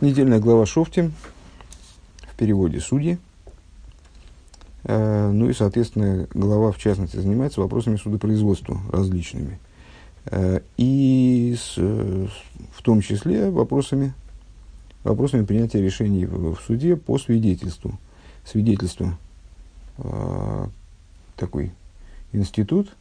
Недельная глава Шофти в переводе судьи. Э, ну и, соответственно, глава, в частности, занимается вопросами судопроизводства различными. Э, и с, в том числе вопросами, вопросами принятия решений в, суде по свидетельству. Свидетельство э, такой институт,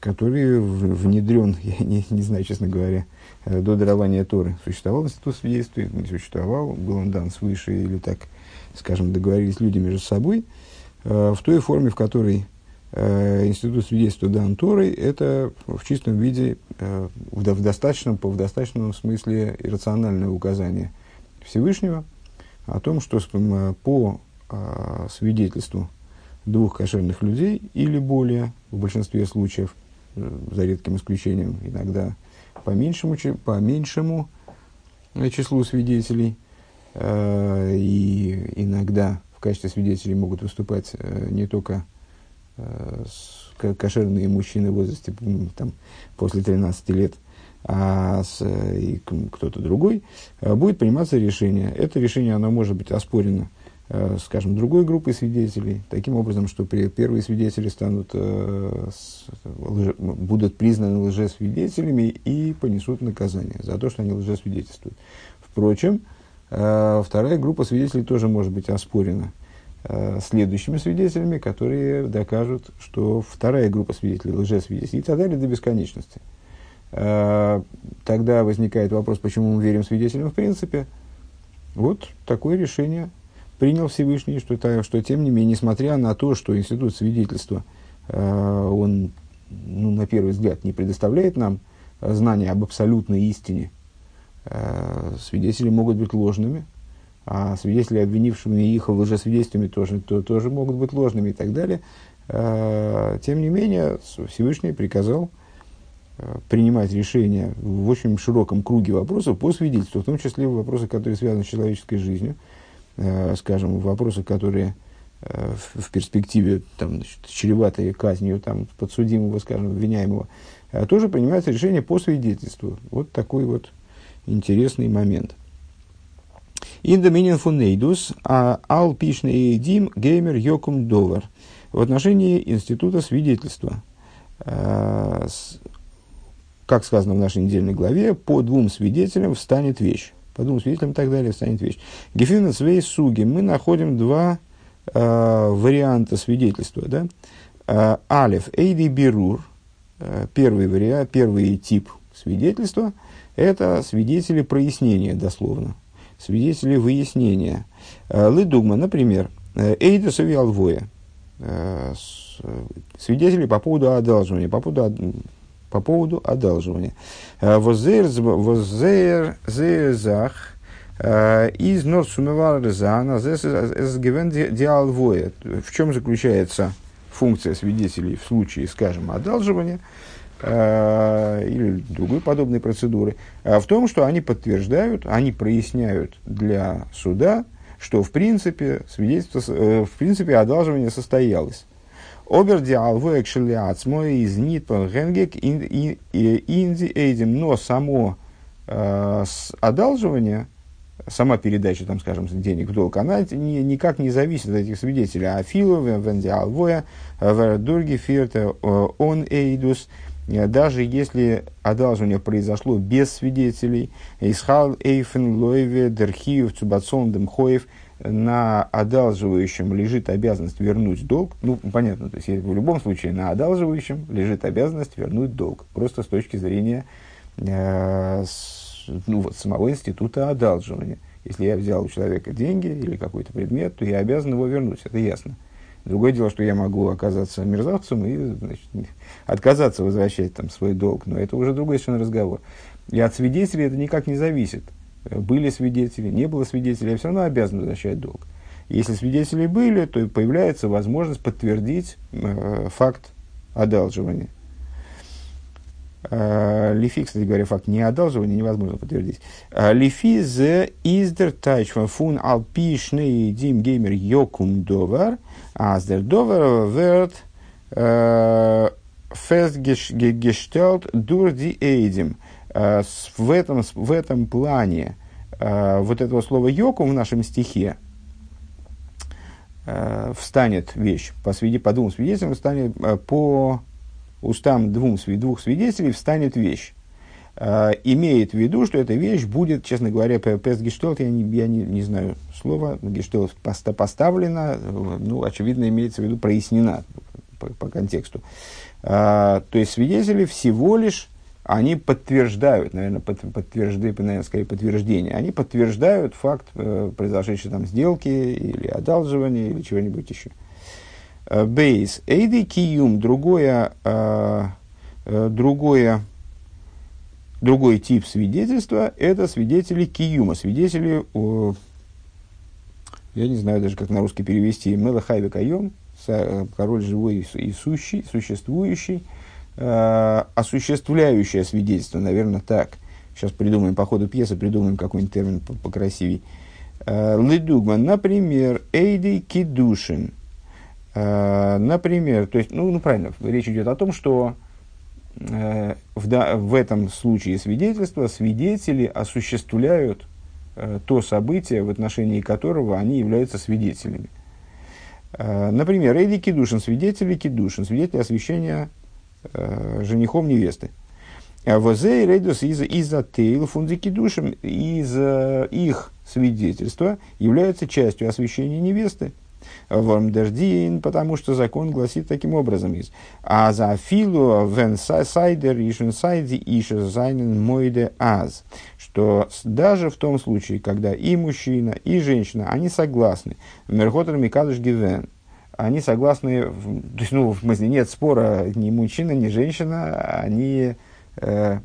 который внедрен, я не, не знаю, честно говоря, э, до дарования Торы. Существовал институт свидетельства, не существовал, был он дан свыше или так, скажем, договорились люди между собой. Э, в той форме, в которой э, институт свидетельства дан Торой, это в чистом виде, в достаточном, в достаточном смысле иррациональное указание Всевышнего о том, что по свидетельству двух кошерных людей или более, в большинстве случаев, за редким исключением, иногда по меньшему, по меньшему числу свидетелей, э, и иногда в качестве свидетелей могут выступать э, не только кошерные мужчины в возрасте там, после 13 лет, а с, и кто-то другой, будет приниматься решение. Это решение оно может быть оспорено Э, скажем, другой группой свидетелей, таким образом, что первые свидетели станут, э, будут признаны лжесвидетелями и понесут наказание за то, что они лжесвидетельствуют. Впрочем, э, вторая группа свидетелей тоже может быть оспорена э, следующими свидетелями, которые докажут, что вторая группа свидетелей лжесвидетелей и так далее до бесконечности. Э, тогда возникает вопрос, почему мы верим свидетелям в принципе. Вот такое решение принял Всевышний, что, это, что тем не менее, несмотря на то, что институт свидетельства, э, он, ну, на первый взгляд, не предоставляет нам знания об абсолютной истине, э, свидетели могут быть ложными, а свидетели, обвинившими их в лжесвидетельствами, тоже, то, тоже могут быть ложными и так далее. Э, тем не менее, Всевышний приказал э, принимать решения в очень широком круге вопросов по свидетельству, в том числе вопросы, которые связаны с человеческой жизнью, Э, скажем, вопросы, которые э, в, в перспективе там, значит, чреватые казнью там, подсудимого, скажем, обвиняемого, э, тоже принимается решение по свидетельству. Вот такой вот интересный момент. Индоминин фунейдус, а ал пишный дим геймер йокум довар. В отношении института свидетельства, как сказано в нашей недельной главе, по двум свидетелям встанет вещь по двум свидетелям и так далее, станет вещь. Гефина свей суги. Мы находим два э, варианта свидетельства. Да? Э, алиф эйди бирур. Э, первый вариант, первый тип свидетельства – это свидетели прояснения, дословно. Свидетели выяснения. Э, Лыдугма, например, эйда савиалвоя. Свидетели по поводу одалживания, по поводу по поводу одалживания. Э, воззер зах э, из норсумеварзана диалвоя. В чем заключается функция свидетелей в случае, скажем, одалживания э, или другой подобной процедуры? В том, что они подтверждают, они проясняют для суда, что в принципе свидетельство, в принципе одалживание состоялось. Обердиал вэкшели ацмой из нитпан генгек инди эйдим, но само э, одалживание, сама передача, там, скажем, денег в долг, она ни, никак не зависит от этих свидетелей. А филу, вендиал воя, вердурги, фирте, он эйдус, даже если одалживание произошло без свидетелей, исхал эйфен лойве дерхиев цубацон демхоев – на одалживающем лежит обязанность вернуть долг, ну, понятно, то есть в любом случае на одалживающем лежит обязанность вернуть долг, просто с точки зрения э, с, ну, вот, самого института одалживания. Если я взял у человека деньги или какой-то предмет, то я обязан его вернуть, это ясно. Другое дело, что я могу оказаться мерзавцем и значит, отказаться возвращать там, свой долг, но это уже другой совершенно разговор. И от свидетелей это никак не зависит были свидетели, не было свидетелей, я все равно обязан возвращать долг. Если свидетели были, то появляется возможность подтвердить э, факт одалживания. Э, лифи, кстати говоря, факт не одалживания невозможно подтвердить. Э, Лифи зе издер тайчва фун алпишный дим геймер йокум довар, аздер довар верт фест гештелт дур ди эйдим. Э, в этом, в этом плане э, вот этого слова йокум в нашем стихе э, встанет вещь по, свиде, по двум свидетелям, встанет по устам двум, двух свидетелей встанет вещь. Имеет в виду, что эта вещь будет, честно говоря, пест гештелт, я, не, я не, не знаю слова, гештелт поставлена, ну, очевидно, имеется в виду прояснена по, по контексту. То есть свидетели всего лишь, они подтверждают, наверное, под, подтверждают, наверное, скорее подтверждение, они подтверждают факт э, произошедшей там сделки или одалживания или чего-нибудь еще. Бейс. Эйди киюм, другое, э, э, другое, другой тип свидетельства, это свидетели киюма, свидетели, э, я не знаю даже, как на русский перевести, мелахайве кайом, Э, король живой и сущий, существующий, э, осуществляющее свидетельство, наверное, так. Сейчас придумаем, по ходу пьесы придумаем какой-нибудь термин покрасивей. Э, Ледугма, например, Эйди Кидушин. Э, например, то есть, ну, ну правильно, речь идет о том, что в, да, в этом случае свидетельства свидетели осуществляют то событие, в отношении которого они являются свидетелями. Например, עדי קידושין, свидетели Кидушин, свидетели освящения э, женихом невесты. אז זייער עדות איז איז טייל פון די קידושין, из э, их свидетельства является частью освящения невесты. ווארום דער דין, потому что закон гласит таким образом. איז. אז אפילו ווען סיי דער איש און סיי די אשה זיינען מודה אז. Что даже в том случае, когда и мужчина, и женщина, они согласны. Мерхотер Микадыш Гивен. Они согласны, то есть, ну, в смысле, нет спора, ни мужчина, ни женщина, они э,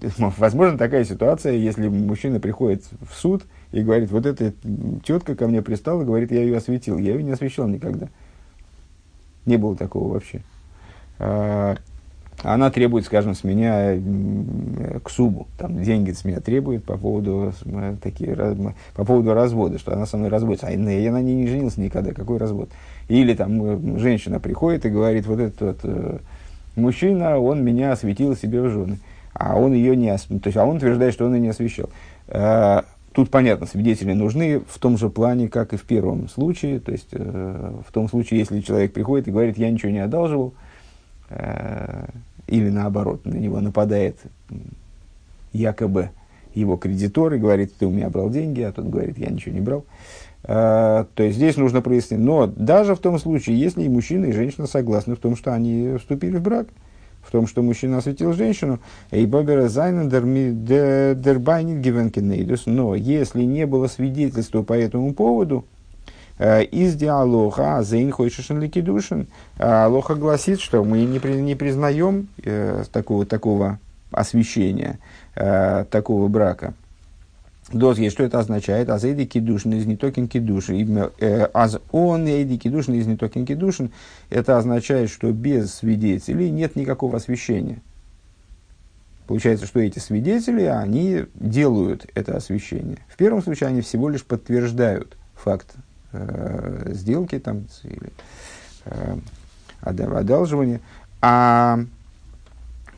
возможно такая ситуация, если мужчина приходит в суд – и говорит, вот эта тетка ко мне пристала, говорит, я ее осветил. Я ее не освещал никогда. Не было такого вообще. А, она требует, скажем, с меня к субу, там деньги с меня требует по поводу, такие, по поводу развода, что она со мной разводится. А я на ней не женился никогда, какой развод? Или там женщина приходит и говорит, вот этот вот, э, мужчина, он меня осветил себе в жены, а он ее не, то есть, а он утверждает, что он ее не освещал. Тут, понятно, свидетели нужны в том же плане, как и в первом случае. То есть, э, в том случае, если человек приходит и говорит, я ничего не одалживал, э, или наоборот, на него нападает якобы его кредитор и говорит, ты у меня брал деньги, а тот говорит, я ничего не брал. Э, то есть, здесь нужно прояснить. Но даже в том случае, если и мужчина, и женщина согласны в том, что они вступили в брак – в том, что мужчина осветил женщину, но если не было свидетельства по этому поводу, из диалога «А, «Зейн хочешен ликидушен» Алоха гласит, что мы не, при, не признаем э, такого, такого освящения, э, такого брака. Дозги, что это означает? Аз эйди кидушин из нетокин кидушин. Э, аз он эйди кидушин из нетокин кидушин. Это означает, что без свидетелей нет никакого освящения. Получается, что эти свидетели, они делают это освящение. В первом случае они всего лишь подтверждают факт э, сделки там, или э, одалживания. А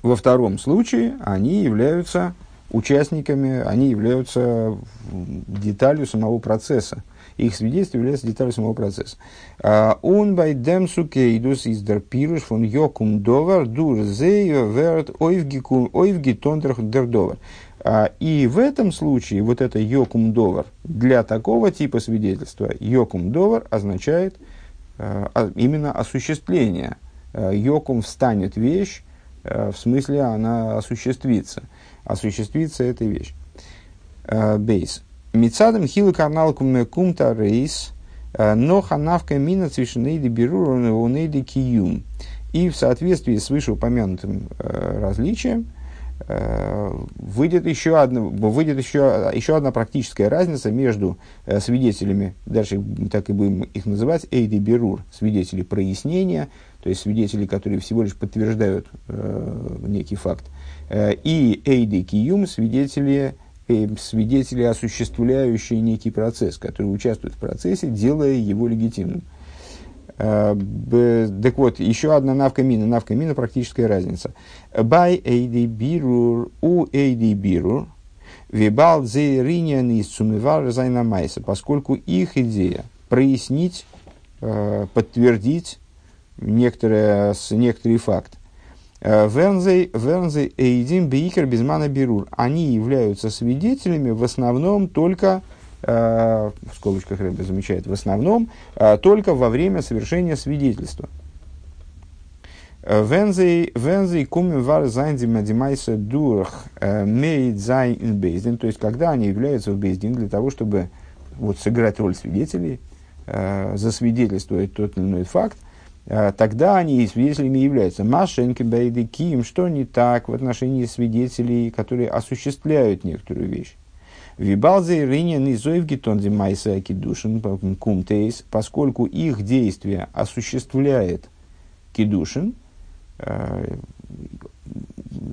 во втором случае они являются участниками, они являются деталью самого процесса. Их свидетельство является деталью самого процесса. Он bei dem Sukeidus ist der Pirush von Jokum Dover dur Zeyo wird Oivgitondер der Dover. И в этом случае вот это Йокум Довар для такого типа свидетельства Йокум Довар означает а, а, именно осуществление. Йокум встанет вещь, в смысле она осуществится – осуществится эта вещь. Бейс. Мицадам хилы карнал кумта рейс, но ханавка мина цвишнейди унейди киюм. И в соответствии с вышеупомянутым различием, выйдет еще одна, выйдет еще, еще одна практическая разница между свидетелями, дальше так и будем их называть, эйди берур, свидетели прояснения, то есть свидетели, которые всего лишь подтверждают э, некий факт, Э, и Эйди Киюм, свидетели, э, свидетели, осуществляющие некий процесс, которые участвуют в процессе, делая его легитимным. Э, так вот, еще одна навкамина, навкамина практическая разница. By AD Birur, у AD Birur, Вибал зейринян из сумивар зайнамайса, поскольку их идея прояснить, э, подтвердить некоторые, некоторый факт. Э, ווערן זיי, ווערן זיי עדים בעיקר בזמן הבירור. Они являются свидетелями в основном только, э, в скобочках Рэбе замечает, в основном э, только во время совершения свидетельства. Вензей, вензей куми вар зайндим адимайса дурх мейд зайн ин бейздин. То есть, когда они являются в בית דין для того, чтобы вот, сыграть роль свидетелей, засвидетельствовать тот или иной факт, Э, тогда они свидетелями являются. Машенки, Бейды, Ким, что не так в отношении свидетелей, которые осуществляют некоторую вещь. Вибалзе Ринин и Зоевгитонзе Майса Кидушин Кумтейс, поскольку их действие осуществляет Кидушин, э,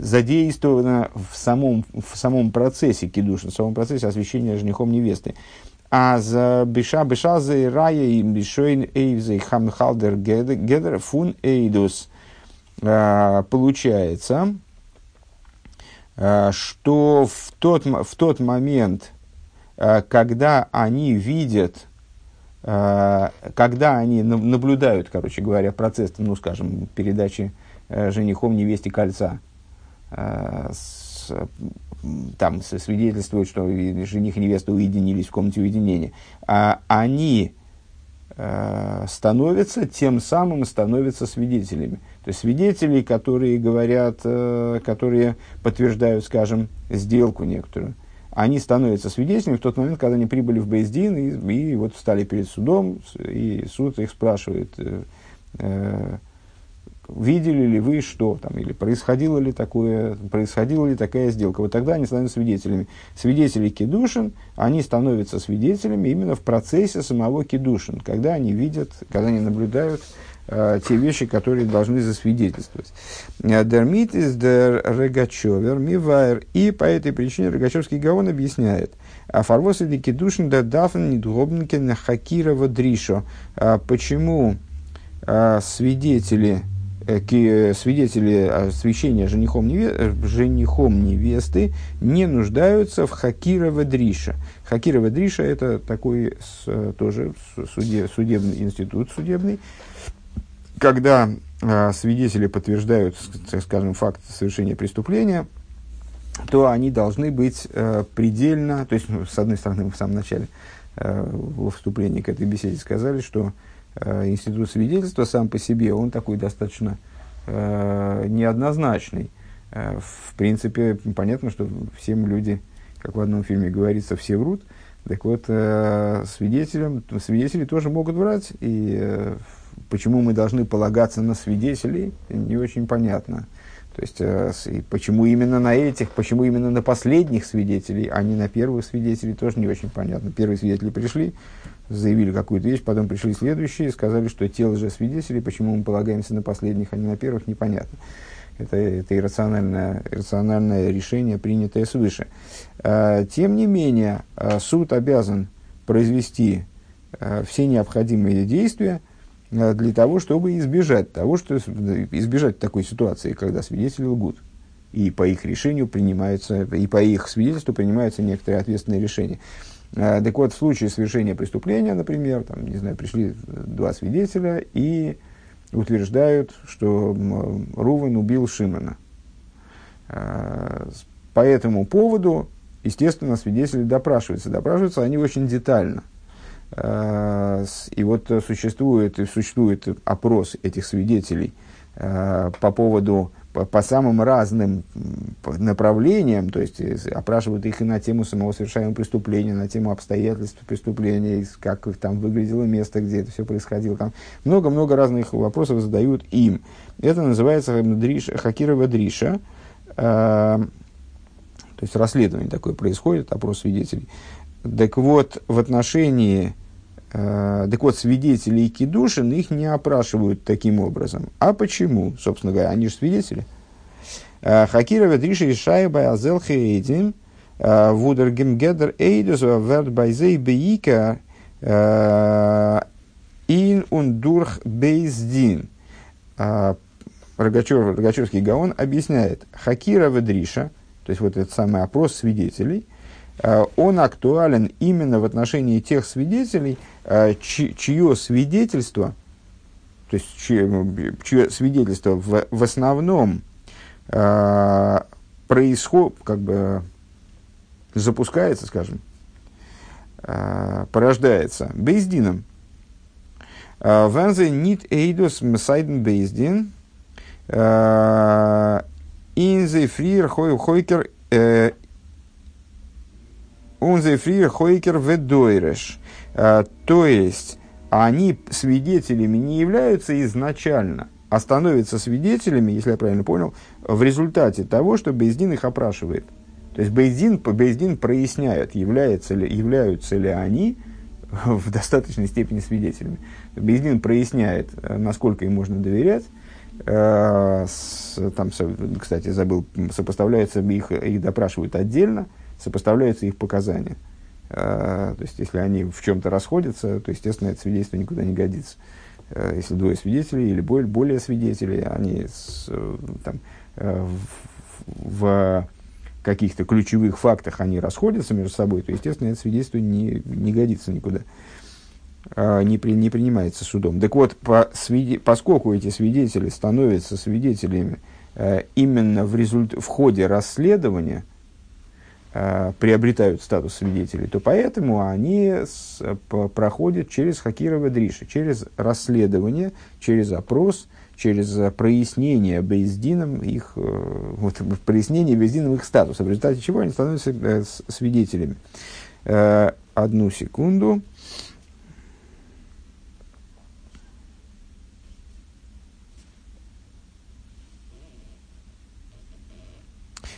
задействовано в самом, в самом процессе Кидушин, в самом процессе освящения женихом невесты. А за биша биша за рая и бишойн эйвзей хамхалдер гедер фун эйдус. А, получается, что в тот, в тот момент, а, когда они видят, когда они наблюдают, короче говоря, процесс, ну, скажем, передачи женихом невесте кольца с там свидетельствуют, что жених и невеста уединились в комнате уединения, а они э, становятся, тем самым становятся свидетелями. То есть свидетели, которые говорят, э, которые подтверждают, скажем, сделку некоторую, они становятся свидетелями в тот момент, когда они прибыли в Бейздин и, и вот встали перед судом, и суд их спрашивает, э, э видели ли вы что там, или происходило ли такое, происходила ли такая сделка. Вот тогда они становятся свидетелями. Свидетели кедушин, они становятся свидетелями именно в процессе самого кедушин, когда они видят, когда они наблюдают э, те вещи, которые должны засвидетельствовать. Дермит из дер Регачевер мивайр. И по этой причине Рогачевский Гаон объясняет. А фарвосы кедушин да дафн недгобнкен хакирова дришо. А почему а, свидетели Э, э, свидетели освящения женихом, неве, э, женихом невесты не нуждаются в хакирова дриша. Хакирова дриша – это такой с, тоже суде, судебный институт судебный, когда а, свидетели подтверждают, скажем, факт совершения преступления, то они должны быть а, предельно, то есть, ну, с одной стороны, мы в самом начале а, во вступлении к этой беседе сказали, что Э, институт свидетельства сам по себе, он такой достаточно э, неоднозначный. Э, в принципе, понятно, что всем люди, как в одном фильме говорится, все врут. Так вот, э, свидетелям, свидетели тоже могут врать, и э, почему мы должны полагаться на свидетелей, не очень понятно. То есть, э, и почему именно на этих, почему именно на последних свидетелей, а не на первых свидетелей, тоже не очень понятно. Первые свидетели пришли, заявили какую-то вещь, потом пришли следующие, сказали, что те лжесвидетели, почему мы полагаемся на последних, а не на первых, непонятно. Это, это иррациональное, иррациональное решение, принятое свыше. А, тем не менее, а, суд обязан произвести а, все необходимые действия для того, чтобы избежать того, что избежать такой ситуации, когда свидетели лгут. И по их решению принимаются, и по их свидетельству принимаются некоторые ответственные решения. А, так вот, в случае совершения преступления, например, там, не знаю, пришли два свидетеля и утверждают, что Рувен убил Шимона. А, по этому поводу, естественно, свидетели допрашиваются. Допрашиваются они очень детально. А, и вот существует, существует опрос этих свидетелей по поводу по, по самым разным направлениям, то есть опрашивают их и на тему самого совершаемого преступления, на тему обстоятельств преступления, как там выглядело место, где это все происходило. Там много-много разных вопросов задают им. Это называется дриш, Хакирова Дриша. Э, то есть расследование такое происходит, опрос свидетелей. Так вот, в отношении Э, так вот, свидетелей Кедушин их не опрашивают таким образом. А почему? Собственно говоря, они же свидетели. Э, Хакирова и Шайба Азел Хейдин э, Вудер Гемгедер Эйдус Верт Байзей Бейка Ин Ундурх Бейздин. Рогачев, Рогачевский Гаон объясняет, Хакирова Дриша, то есть вот этот самый опрос свидетелей, он актуален именно в отношении тех свидетелей, чье свидетельство, то есть чье, чье свидетельство в, в основном происходит, как бы запускается, скажем, порождается Бейздином. Вензе нит эйдус мсайден Бейздин инзе фриер хойкер унзе фриер хойкер ведойреш. То есть, они свидетелями не являются изначально, а становятся свидетелями, если я правильно понял, в результате того, что Бейздин их опрашивает. То есть Бейздин, Бейздин проясняет, являются ли, являются ли они в достаточной степени свидетелями. Бейздин проясняет, насколько им можно доверять. Э, там, кстати, забыл, сопоставляются их, их допрашивают отдельно, сопоставляются их показания. Э, то есть, если они в чем-то расходятся, то, естественно, это свидетельство никуда не годится. Э, если двое свидетелей или более, свидетелей, они с, там, в, в каких-то ключевых фактах они расходятся между собой, то, естественно, это свидетельство не, не годится никуда, а, не, при, не принимается судом. Так вот, по, свиде, поскольку эти свидетели становятся свидетелями э, именно в, результ, в ходе расследования, э, приобретают статус свидетелей, то поэтому они с, по, проходят через Хакирова Дриши, через расследование, через опрос, через э, прояснение Бейздином их, э, вот, прояснение Бейздином их статуса, в результате чего они становятся э, свидетелями. Одну секунду.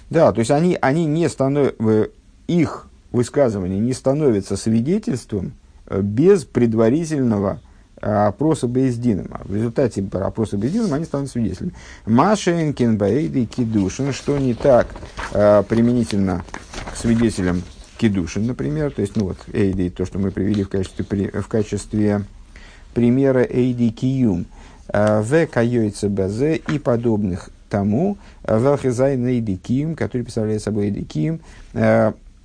Да, то есть они, они не становятся, их высказывания не становятся свидетельством без предварительного Э, опроса Бейздином. А в результате опроса Бейздином они станут свидетелями. Машенкин, Баэйды, Кидушин, что не так э, применительно к свидетелям Кидушин, например, то есть, ну вот, Эйди, то, что мы привели в качестве, в качестве примера Эйди Киюм, э, В. Кайойца Базе и подобных тому, Велхизайн Эйди Киюм, который представляет собой Эйди Киюм,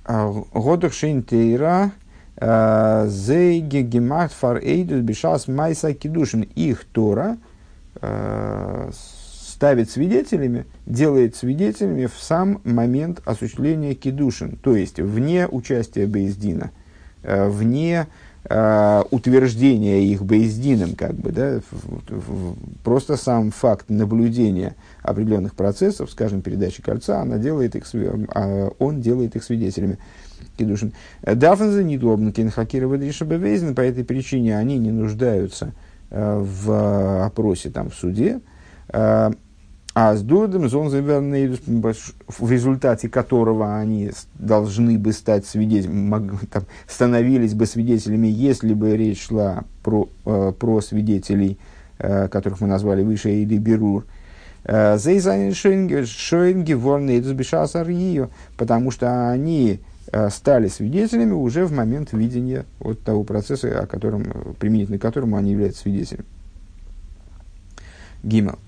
Годух Шейнтейра, Зейге гемахт фар эйдус бешас майса кидушин. Их Тора э, ставит свидетелями, делает свидетелями в сам момент осуществления кидушин, то есть вне участия Бейздина, э, вне э, утверждения их Бейздином, как бы, да, просто сам факт наблюдения определенных процессов, скажем, передачи кольца, она делает их, он делает их свидетелями. Кедушин. Дафнза недобно решабевейзен, по этой причине они не нуждаются э, в опросе там, в суде. Э, а с Дурдом в результате которого они должны бы стать свидетелями, становились бы свидетелями, если бы речь шла про, э, про свидетелей, которых мы назвали выше, или Берур, Зейзайн Шойнги, Ворны, потому что они Э, стали свидетелями уже в момент видения вот того процесса, о котором, применительно к которому они являются свидетелями. Гимел.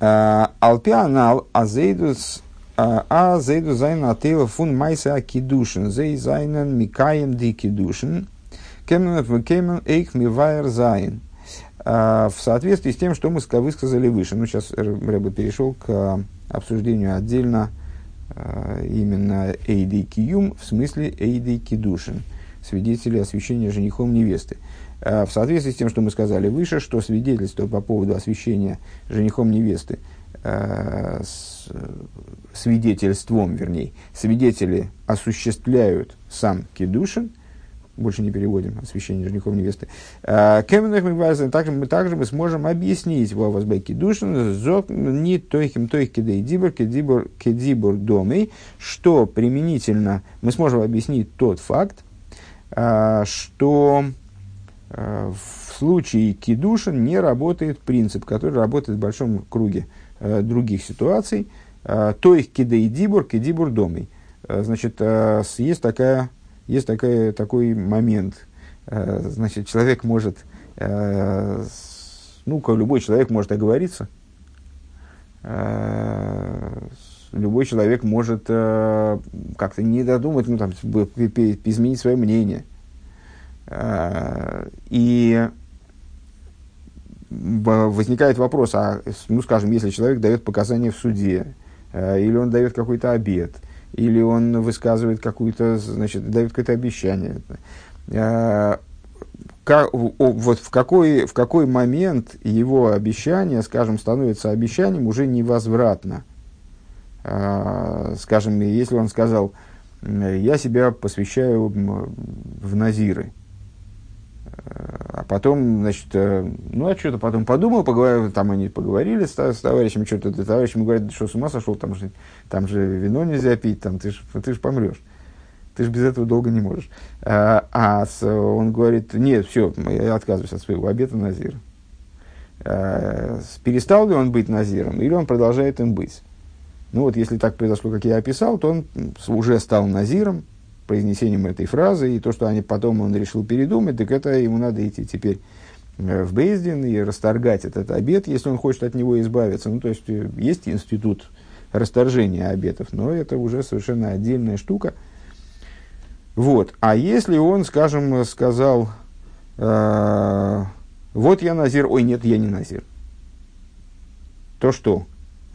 Э, Алпианал азейдус а зейду зайна атейл фун майса акидушин зей зайнен микаем ди кидушин кемен эйх мивайер зайн. Э, в соответствии с тем, что мы высказали выше. Ну, сейчас Рэбе перешел к обсуждению отдельно а, именно Эйдей Киюм в смысле Эйдей Кидушин, свидетели освящения женихом невесты. А, в соответствии с тем, что мы сказали выше, что свидетельство по поводу освящения женихом невесты а, свидетельством, вернее, свидетели осуществляют сам Кидушин – больше не переводим, освящение женихов невесты. А, также мы, также мы сможем объяснить в Авазбеке Душин, не тойхим тойх кедей дибор, кедибор, кедибор домей, что применительно мы сможем объяснить тот факт, а, что а, в случае кидушин не работает принцип, который работает в большом круге других ситуаций, то их кидей дибор, кедибор домей. Значит, есть такая есть такая, такой момент. Э, значит, человек может, э, ну, любой человек может оговориться, э, любой человек может как-то не додумать, ну, там, изменить свое мнение. И возникает вопрос, а, ну, скажем, если человек дает показания в суде, или он дает какой-то обед, или он высказывает какую-то, значит, дает какое-то обещание, э, как, вот в какой, в какой момент его обещание, скажем, становится обещанием уже невозвратно. А, скажем, если он сказал, я себя посвящаю в Назиры, а потом, значит, э, ну, а что-то потом подумал, поговорил, там они поговорили с, с товарищем, что-то для товарищем говорят, что с ума сошел, там же, там же вино нельзя пить, там ты ж, ты ж помрешь. Ты же без этого долго не можешь. А, а с, он говорит, нет, все, я отказываюсь от своего обета Назира. А, перестал ли он быть Назиром, или он продолжает им быть? Ну вот, если так произошло, как я описал, то он уже стал Назиром, произнесением этой фразы, и то, что они потом он решил передумать, так это ему надо идти теперь э, в Бейздин и расторгать этот обет, если он хочет от него избавиться. Ну, то есть, э, есть институт расторжения обетов, но это уже совершенно отдельная штука – вот. А если он, скажем, сказал, э, вот я назир, ой, нет, я не назир, то что?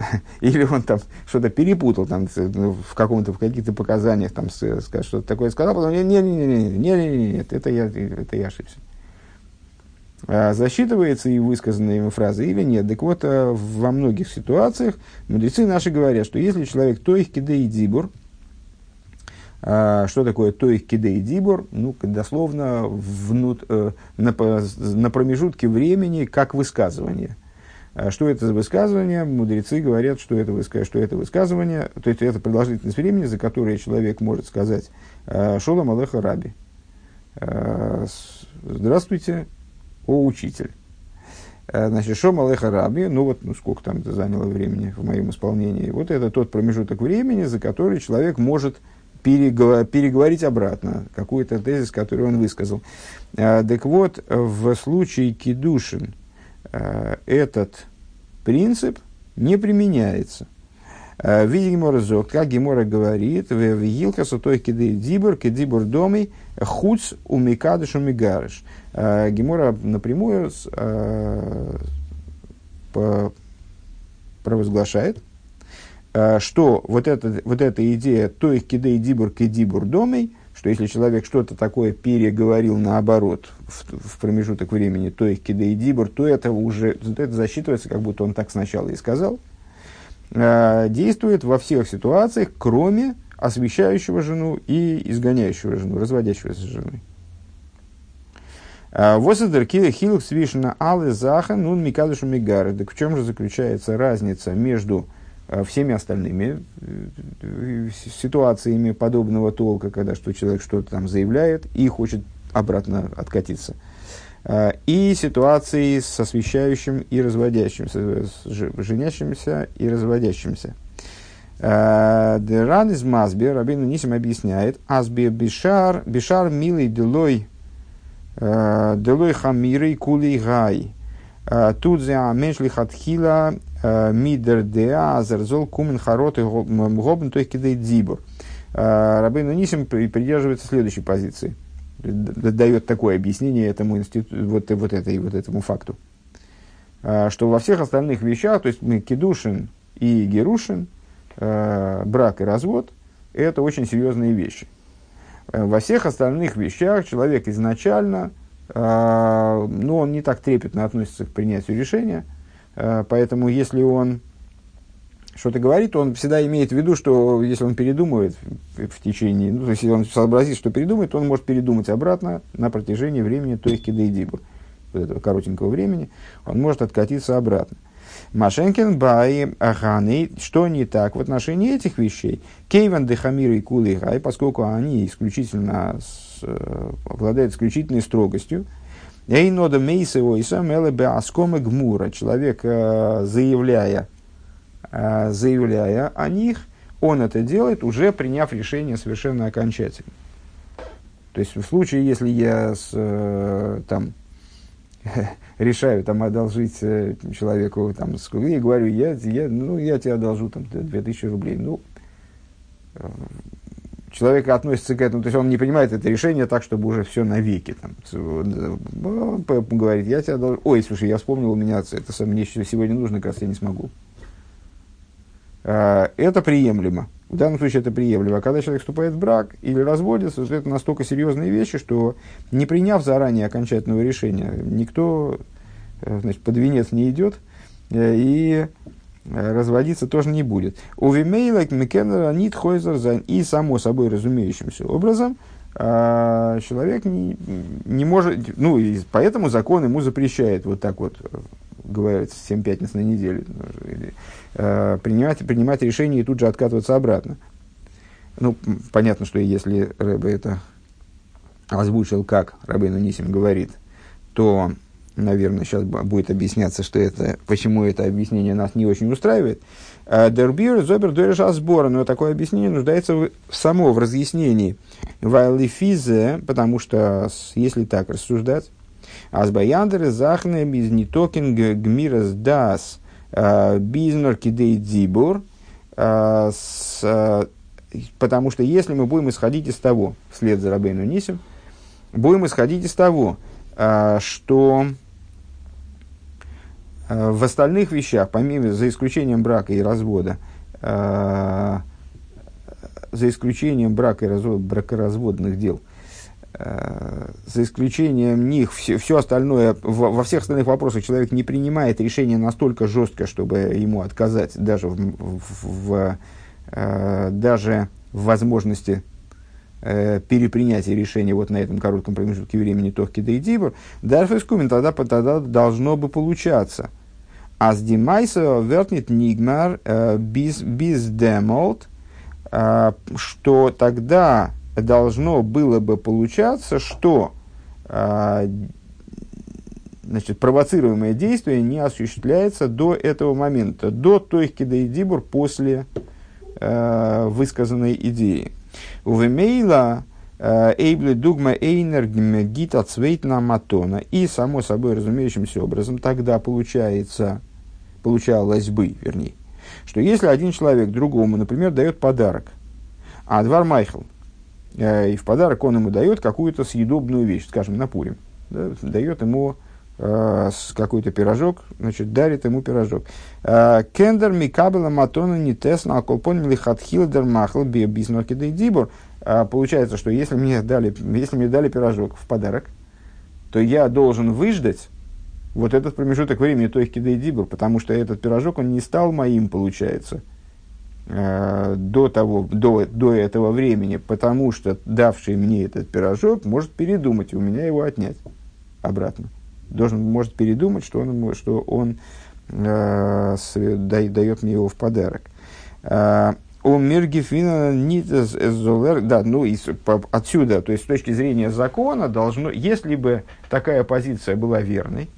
Или он там что-то перепутал там, ну, в, каком-то, в каких-то показаниях, там, сказать, что-то такое сказал, потом, нет, нет, нет, нет, нет, нет, нет, это я, это я ошибся. А засчитывается и высказанная ему фраза или нет. Так вот, э, во многих ситуациях мудрецы наши говорят, что если человек то их кидей дибур, а, что такое тоих кидей дибор? Ну, дословно внут, э, на, на промежутке времени как высказывание. А что это за высказывание? Мудрецы говорят, что это, выска... что это высказывание, то есть это продолжительность времени, за которое человек может сказать а, «Шолом Алеха Раби». Здравствуйте, о учитель. Значит, Шом Алеха Раби, ну вот, ну сколько там это заняло времени в моем исполнении, вот это тот промежуток времени, за который человек может переговорить обратно какой-то тезис, который он высказал. Так вот, в случае кидушин а, этот принцип не применяется. А, в виде Гемора Зок, как Гемора говорит, в Гилкасу той киды дибур, кидибур домой, хуц умикадыш умигарыш. Гемора напрямую провозглашает, Э, что вот, это, вот эта идея то их кидей дибур кидибур домой, что если человек что-то такое переговорил наоборот в, в промежуток времени, то их кидей дибур, то это уже это засчитывается, как будто он так сначала и сказал, э, действует во всех ситуациях, кроме освещающего жену и изгоняющего жену, разводящегося с женой. Э, Восадер хилх свишна алы заха нун микадушу мигары. Так в чем же заключается разница между всеми остальными э, ситуациями подобного толка, когда что человек что-то там заявляет и хочет обратно откатиться. Э, и ситуации с освещающим и разводящимся, с женящимся и разводящимся. Деран из Мазбе, Рабину Нисим объясняет, Азбе Бишар, Бишар милый делой, делой хамирой кулей гай. Тут за меньшли хатхила Э, мидер деа азерзол кумен харот и гобн то есть кидает дзибур. Э, Рабейну Нисим придерживается следующей позиции. Дает такое объяснение этому институту, вот, вот, этой, вот этому факту. Э, что во всех остальных вещах, то есть мы кедушин и герушин, брак и развод, это очень серьезные вещи. Во всех остальных вещах человек изначально, ну, он не так трепетно относится к принятию решения – Э, поэтому, если он что-то говорит, он всегда имеет в виду, что если он передумывает в течение, ну, то есть, если он сообразит, что передумает, он может передумать обратно на протяжении времени, то есть кидейдибу, вот этого коротенького времени, он может откатиться обратно. Машенкин бай аханы, что не так в отношении этих вещей? Кейван дехамир и кулы гай, поскольку они исключительно э, обладают исключительной строгостью, Эйнода мейсево и сам элебе аскома гмура. Человек, э, заявляя, э, заявляя о них, он это делает, уже приняв решение совершенно окончательно. То есть в случае, если я с, там, решаю там одолжить человеку там, и говорю, я, я, ну, я тебе одолжу там 2000 рублей. Ну, человек относится к этому, то есть он не принимает это решение так, чтобы уже все навеки. Там, говорит, я тебя одолжу. Ой, слушай, я вспомнил, у меня это мне сегодня нужно, как раз я не смогу. А, это приемлемо. В данном случае это приемлемо. А когда человек вступает в брак или разводится, то это настолько серьезные вещи, что не приняв заранее окончательного решения, никто э, значит, под венец не идет э, и э, разводиться тоже не будет. У Вимейлак Микенера Нит и само собой разумеющимся образом а, человек не, не может, ну и поэтому закон ему запрещает вот так вот говорят, 7 пятниц на неделю, или, э, принимать, принимать решение и тут же откатываться обратно. Ну, понятно, что если Рэбе это озвучил, как Рабейну Нисим говорит, то, наверное, сейчас будет объясняться, что это, почему это объяснение нас не очень устраивает. Дербир, Зобер, Дорежа сбора, но такое объяснение нуждается в, само в разъяснении Вайлифизе, потому что, если так рассуждать, Азбаяндер захне без нитокин гмирас дас бизнер кидей дзибур. Потому что если мы будем исходить из того, вслед за Рабейну Нисим, будем исходить из того, что в остальных вещах, помимо, за исключением брака и развода, за исключением брака и развода, бракоразводных дел – за исключением них, все, все остальное, в, во всех остальных вопросах человек не принимает решение настолько жестко, чтобы ему отказать даже в, в, в даже в возможности э, перепринятия решения вот на этом коротком промежутке времени Тохки да и даже в тогда, тогда должно бы получаться. А с Димайса вертнет Нигмар э, без, без демолт, э, что тогда должно было бы получаться, что значит, провоцируемое действие не осуществляется до этого момента, до той кидайдибур после э, высказанной идеи. У Вемейла Эйбле дугма эйнер гита цвейтна матона. И, само собой разумеющимся образом, тогда получается, получалось бы, вернее, что если один человек другому, например, дает подарок, а Двар Майхл Э, и в подарок он ему дает какую-то съедобную вещь, скажем, на Пурим. Да, дает ему э, какой-то пирожок, значит, дарит ему пирожок. Э, Кендер микабела матона не тесна аколпон милихатхилдер махл бизнорки дибур. Э, получается, что если мне, дали, если мне дали пирожок в подарок, то я должен выждать вот этот промежуток времени, то есть кидей потому что этот пирожок, он не стал моим, получается. Э, до, того, до, до этого времени, потому что давший мне этот пирожок может передумать и у меня его отнять обратно. Должен, может передумать, что он, что он э, дает мне его в подарок. Э, О миргифина нитезолер, да, ну и отсюда, то есть с точки зрения закона, должно, если бы такая позиция была верной,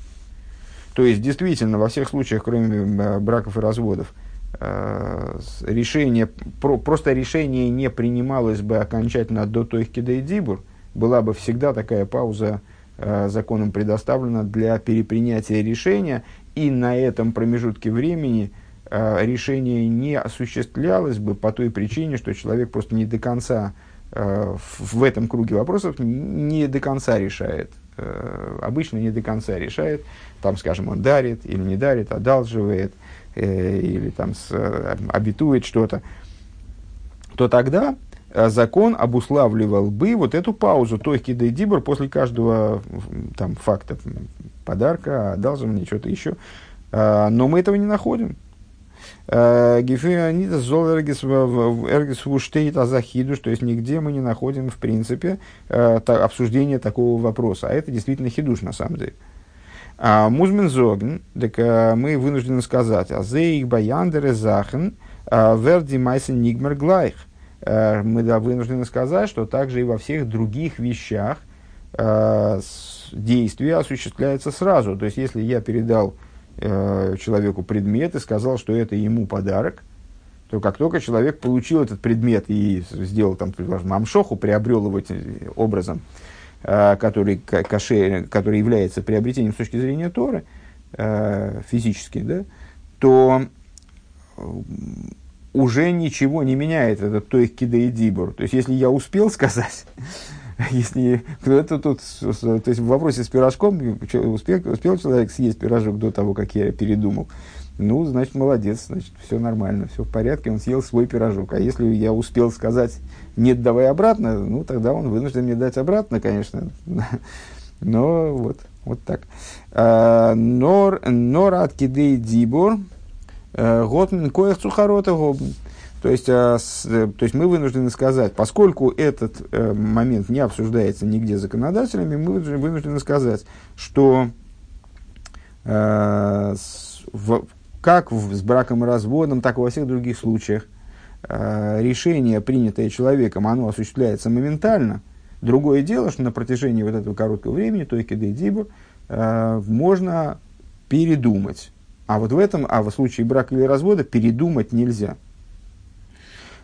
то есть действительно во всех случаях, кроме э, браков и разводов, Э, решение, про, просто решение не принималось бы окончательно до той кидей дибур, была бы всегда такая пауза э, законом предоставлена для перепринятия решения, и на этом промежутке времени э, решение не осуществлялось бы по той причине, что человек просто не до конца э, в, этом круге вопросов не до конца решает. Э, обычно не до конца решает. Там, скажем, он дарит или не дарит, одалживает – э, или там э, обетует что-то, то тогда э, закон обуславливал бы вот эту паузу, то есть дибор после каждого там, факта подарка, одалживания, что-то еще. А, но мы этого не находим. Гефианита зол эргис вуштейт азахидуш, то есть нигде мы не находим, в принципе, обсуждение такого вопроса. А это действительно хидуш, на самом деле. А Музмен зогн, так а, мы вынуждены сказать, а зейх баяндере захен, а, верди майсен нигмер глайх. А, мы да, вынуждены сказать, что также и во всех других вещах действие осуществляется сразу. То есть, если я передал человеку предмет и сказал, что это ему подарок, то как только человек получил этот предмет и сделал там, предположим, амшоху, приобрел его образом, который, каше, который является приобретением с точки зрения Торы, физически, да, то уже ничего не меняет этот то их кида и дибур. То есть, если я успел сказать, если это тут, то есть в вопросе с пирожком, успел, успел человек съесть пирожок до того, как я передумал, ну, значит, молодец, значит, все нормально, все в порядке, он съел свой пирожок. А если я успел сказать, нет, давай обратно, ну, тогда он вынужден мне дать обратно, конечно. Но вот, вот так. А, нор, нор от кидей дибор, готмин коях цухарота то есть, а, э, то есть мы вынуждены сказать, поскольку этот э, момент не обсуждается нигде законодателями, мы вынуждены сказать, что э, как с браком и разводом, так и во всех других случаях э, решение, принятое человеком, оно осуществляется моментально. Другое дело, что на протяжении вот этого короткого времени, то и кедейдибур, э, можно передумать. А вот в этом, а в случае брака или развода передумать нельзя.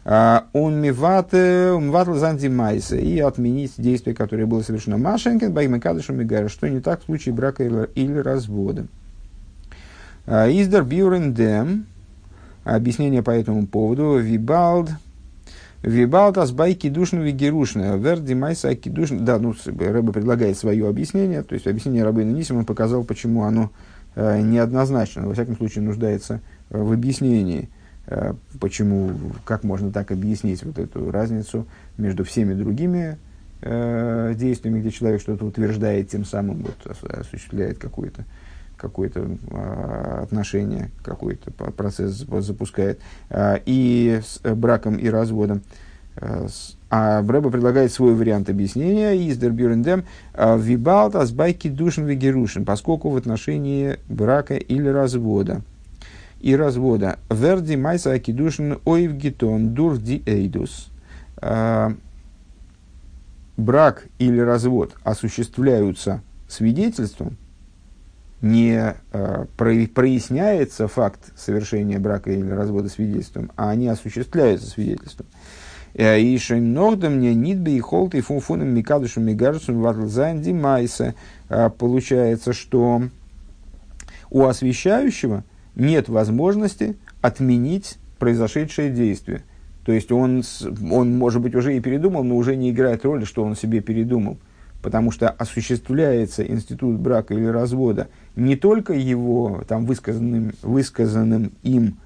А, он миватл зандимайса, и отменить действие, которое было совершено Машенкин, Байгмекадышу Мигара, что не так в случае брака или, или развода. А, Издер Бюрен Дем, объяснение по этому поводу, Вибалд, Вибалд асбай кидушну вигерушна, верди майса кидушна. Да, ну, Рэба предлагает свое объяснение, то есть объяснение Рабына Нисим, он показал, почему оно э, неоднозначно, во всяком случае нуждается в объяснении. Э, почему, как можно так объяснить вот эту разницу между всеми другими э, действиями, где человек что-то утверждает, тем самым вот, осуществляет какое-то какое э, отношение, какой-то процесс запускает, э, и с браком и разводом. Э, а Брэба предлагает свой вариант объяснения, издер бюрендем, э, вибалт асбайки душен вегерушен, поскольку в отношении брака или развода – и развода. Верди майса акидушин ойвгитон дурди эйдус. А, брак или развод осуществляются свидетельством, не э, проясняется факт совершения брака или развода свидетельством, а они осуществляются свидетельством. Э, и шейногда мне нитбе и холты фунфуном микадушем мигарсум ватлзанди майса. Получается, что у освящающего – нет возможности отменить произошедшее действие. То есть он, он, может быть, уже и передумал, но уже не играет роли, что он себе передумал. Потому что осуществляется институт брака или развода не только его там, высказанным, высказанным им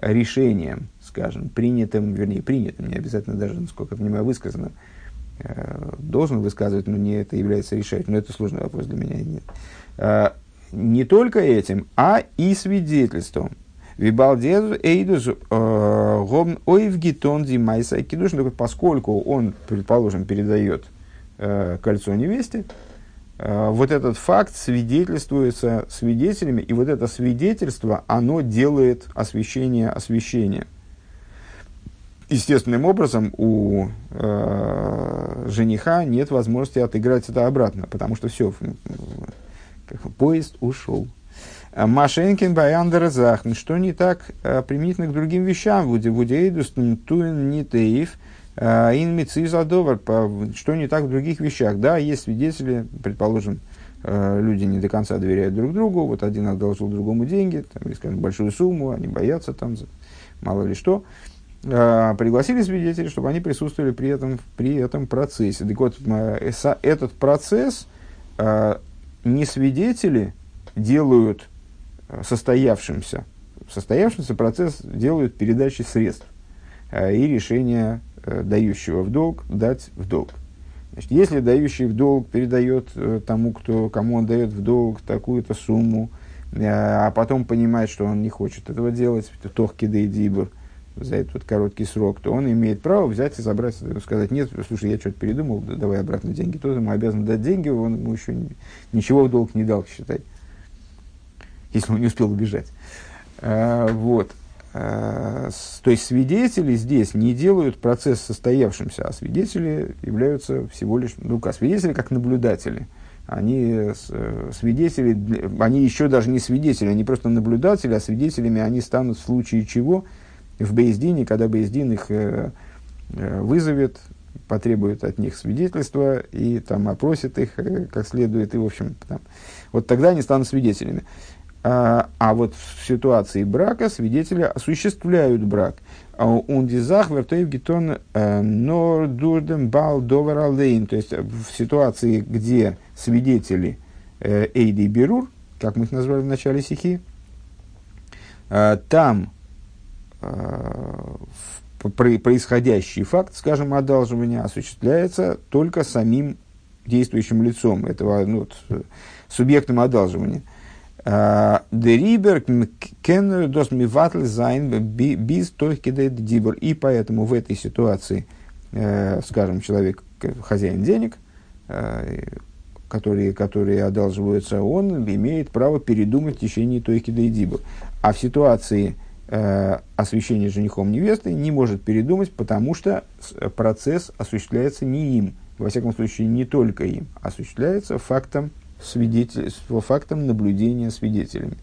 решением, скажем, принятым, вернее, принятым, не обязательно даже, насколько я понимаю, высказанным, э, должен высказывать, но не это является решающим. Но это сложный вопрос для меня. Нет. Э, не только этим, а и свидетельством. Вибалдезу эйдус э, гом ойвгитон димайса кидуш, поскольку он, предположим, передает кольцо невесте, вот этот факт свидетельствуется свидетелями, и вот это свидетельство, оно делает освящение освящения. Естественным образом у э, жениха нет возможности отыграть это обратно, потому что все, поезд ушел. А Машенкин Баяндер Захн, что не так а, применительно к другим вещам, Вудеидус Туин Нитеев, а, Ин Мицизадовар, что не так в других вещах. Да, есть свидетели, предположим, люди не до конца доверяют друг другу, вот один одолжил другому деньги, там, скажем, большую сумму, они боятся там, мало ли что. Пригласили свидетелей, чтобы они присутствовали при этом, при этом процессе. Так вот, этот процесс не свидетели делают э, состоявшимся, состоявшийся процесс делают передачи средств э, и решение э, дающего в долг дать в долг. Значит, если дающий в долг передает тому, кто, кому он дает в долг такую-то сумму, а потом понимает, что он не хочет этого делать, тохки да и дибр, за этот короткий срок, то он имеет право взять и забрать, сказать, нет, слушай, я что-то передумал, давай обратно деньги. Тот ему обязан дать деньги, он ему еще ничего в долг не дал, считай, если он не успел убежать. А, вот. А, то есть свидетели здесь не делают процесс состоявшимся, а свидетели являются всего лишь, ну как, свидетели как наблюдатели. Они э, свидетели, они еще даже не свидетели, они просто наблюдатели, а свидетелями они станут в случае чего – в Бейздине, когда Бейздин их э, э, вызовет, потребует от них свидетельства и там опросит их э, как следует, и, в общем, там, вот тогда они станут свидетелями. А, а вот в ситуации брака свидетели осуществляют брак. Ундизах вертоев гетон э, нордурдем бал довер То есть в ситуации, где свидетели э, эйди берур, как мы их назвали в начале стихи, э, там происходящий факт, скажем, одалживания осуществляется только самим действующим лицом этого ну, субъектом одалживания – דעריבער קען דאס מבטל זיין ביז תוך כדי דיבור. И поэтому в этой ситуации, э, скажем, человек, хозяин денег, э, которые, которые одалживаются, он имеет право передумать в течение תוך כדי דיבור. А в ситуации э, освящения женихом невесты не может передумать, потому что процесс осуществляется не им, во всяком случае не только им, осуществляется фактом свидетель, фактом наблюдения свидетелями.